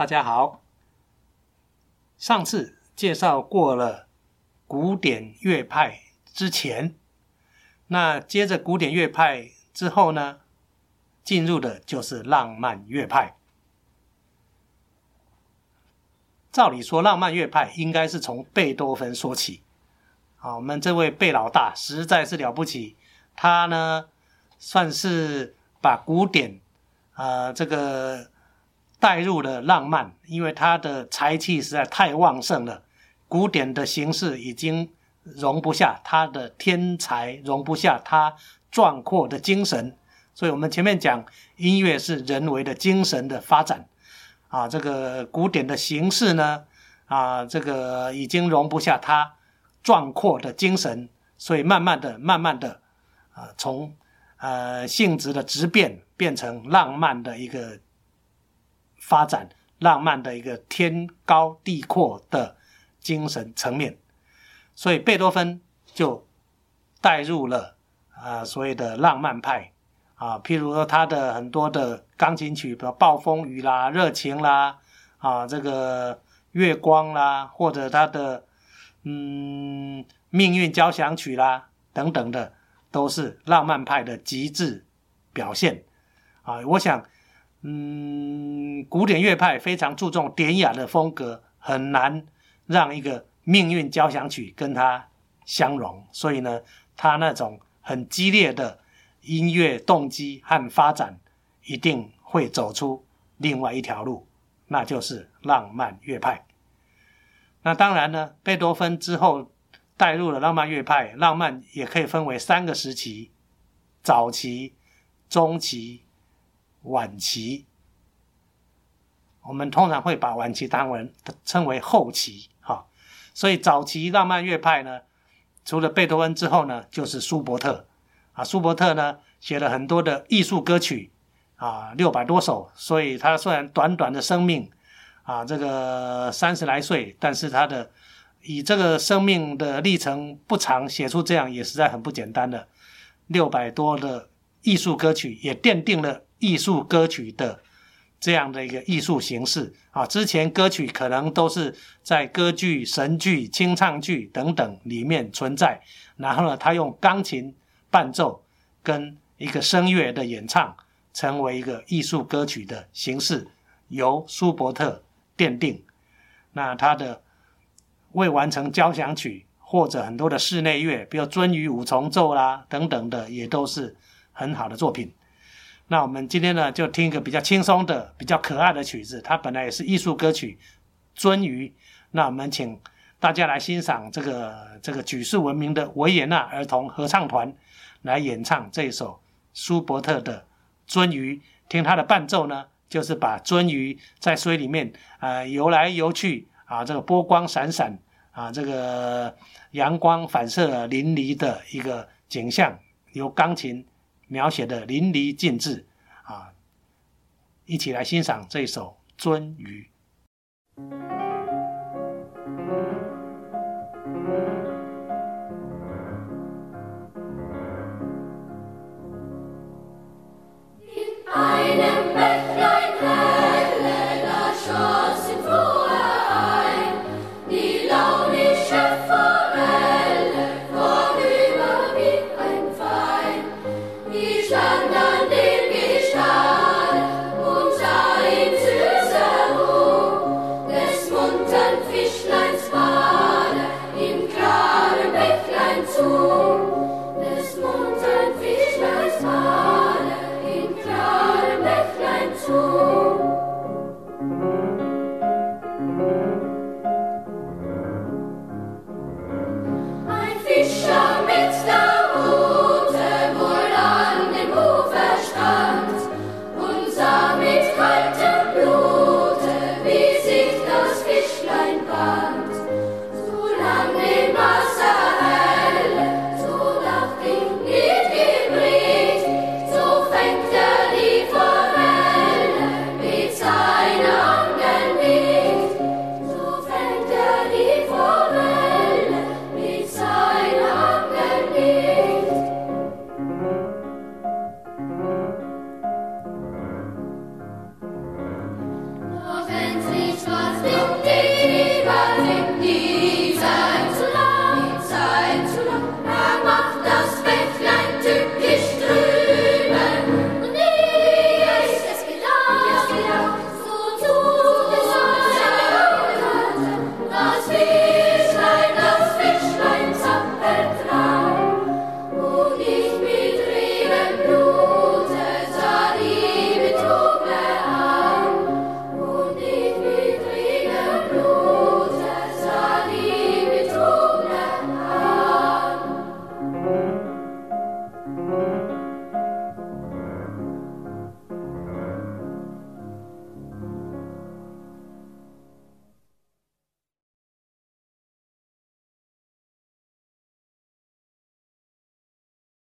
大家好。上次介绍过了古典乐派之前，那接着古典乐派之后呢，进入的就是浪漫乐派。照理说，浪漫乐派应该是从贝多芬说起。啊，我们这位贝老大实在是了不起，他呢算是把古典，呃，这个。带入了浪漫，因为他的才气实在太旺盛了，古典的形式已经容不下他的天才，容不下他壮阔的精神。所以，我们前面讲音乐是人为的精神的发展，啊，这个古典的形式呢，啊，这个已经容不下他壮阔的精神，所以慢慢的、慢慢的，啊，从呃性质的质变变成浪漫的一个。发展浪漫的一个天高地阔的精神层面，所以贝多芬就带入了啊所谓的浪漫派啊，譬如说他的很多的钢琴曲，比如《暴风雨》啦、热情啦啊，这个月光啦，或者他的嗯命运交响曲啦等等的，都是浪漫派的极致表现啊，我想。嗯，古典乐派非常注重典雅的风格，很难让一个命运交响曲跟它相融。所以呢，它那种很激烈的音乐动机和发展，一定会走出另外一条路，那就是浪漫乐派。那当然呢，贝多芬之后带入了浪漫乐派，浪漫也可以分为三个时期：早期、中期。晚期，我们通常会把晚期当为称为后期，哈。所以早期浪漫乐派呢，除了贝多芬之后呢，就是舒伯特啊。舒伯特呢写了很多的艺术歌曲啊，六百多首。所以他虽然短短的生命啊，这个三十来岁，但是他的以这个生命的历程不长，写出这样也实在很不简单的六百多的艺术歌曲，也奠定了。艺术歌曲的这样的一个艺术形式啊，之前歌曲可能都是在歌剧、神剧、清唱剧等等里面存在，然后呢，他用钢琴伴奏跟一个声乐的演唱，成为一个艺术歌曲的形式，由舒伯特奠定。那他的未完成交响曲或者很多的室内乐，比如鳟鱼五重奏啦等等的，也都是很好的作品。那我们今天呢，就听一个比较轻松的、比较可爱的曲子。它本来也是艺术歌曲《鳟鱼》。那我们请大家来欣赏这个这个举世闻名的维也纳儿童合唱团来演唱这一首舒伯特的《鳟鱼》。听它的伴奏呢，就是把鳟鱼在水里面啊游来游去啊，这个波光闪闪啊，这个阳光反射淋漓的一个景象，由钢琴。描写的淋漓尽致啊！一起来欣赏这首《鳟鱼》。